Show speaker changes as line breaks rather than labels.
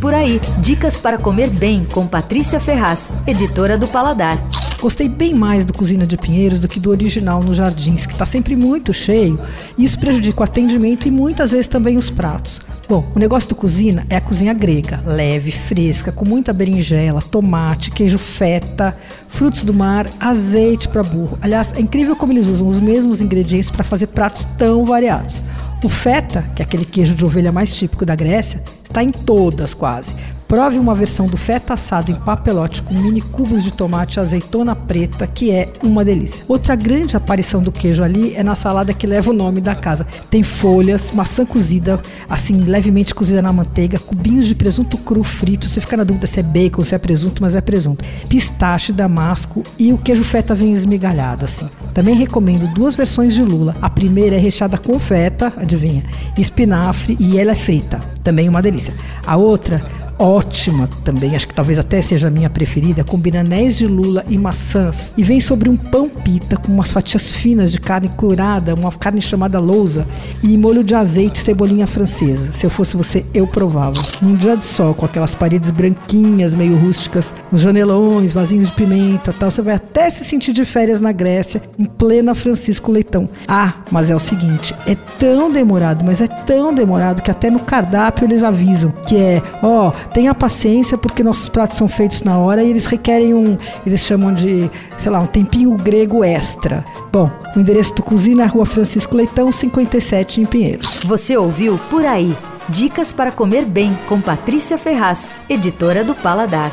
Por aí, dicas para comer bem com Patrícia Ferraz, editora do Paladar.
Gostei bem mais do Cozinha de Pinheiros do que do original no Jardins, que está sempre muito cheio e isso prejudica o atendimento e muitas vezes também os pratos. Bom, o negócio do Cozinha é a cozinha grega, leve, fresca, com muita berinjela, tomate, queijo feta, frutos do mar, azeite para burro. Aliás, é incrível como eles usam os mesmos ingredientes para fazer pratos tão variados. O feta, que é aquele queijo de ovelha mais típico da Grécia, está em todas quase. Prove uma versão do feta assado em papelote com mini cubos de tomate e azeitona preta, que é uma delícia. Outra grande aparição do queijo ali é na salada que leva o nome da casa. Tem folhas, maçã cozida, assim, levemente cozida na manteiga, cubinhos de presunto cru frito. Você fica na dúvida se é bacon, se é presunto, mas é presunto. Pistache, damasco e o queijo feta vem esmigalhado, assim. Também recomendo duas versões de lula. A primeira é recheada com feta, adivinha, espinafre e ela é frita. Também uma delícia. A outra ótima também, acho que talvez até seja a minha preferida, combina anéis de lula e maçãs e vem sobre um pão pita com umas fatias finas de carne curada, uma carne chamada lousa e molho de azeite e cebolinha francesa. Se eu fosse você, eu provava. Num dia de sol, com aquelas paredes branquinhas, meio rústicas, os janelões, vasinhos de pimenta tal, você vai até se sentir de férias na Grécia, em plena Francisco Leitão. Ah, mas é o seguinte, é tão demorado, mas é tão demorado que até no cardápio eles avisam que é, ó, tenha paciência porque nossos pratos são feitos na hora e eles requerem um, eles chamam de, sei lá, um tempinho grego extra. Bom, o endereço do Cozinha é Rua Francisco Leitão, 57 em Pinheiros.
Você ouviu Por Aí. Dicas para comer bem com Patrícia Ferraz, editora do Paladar.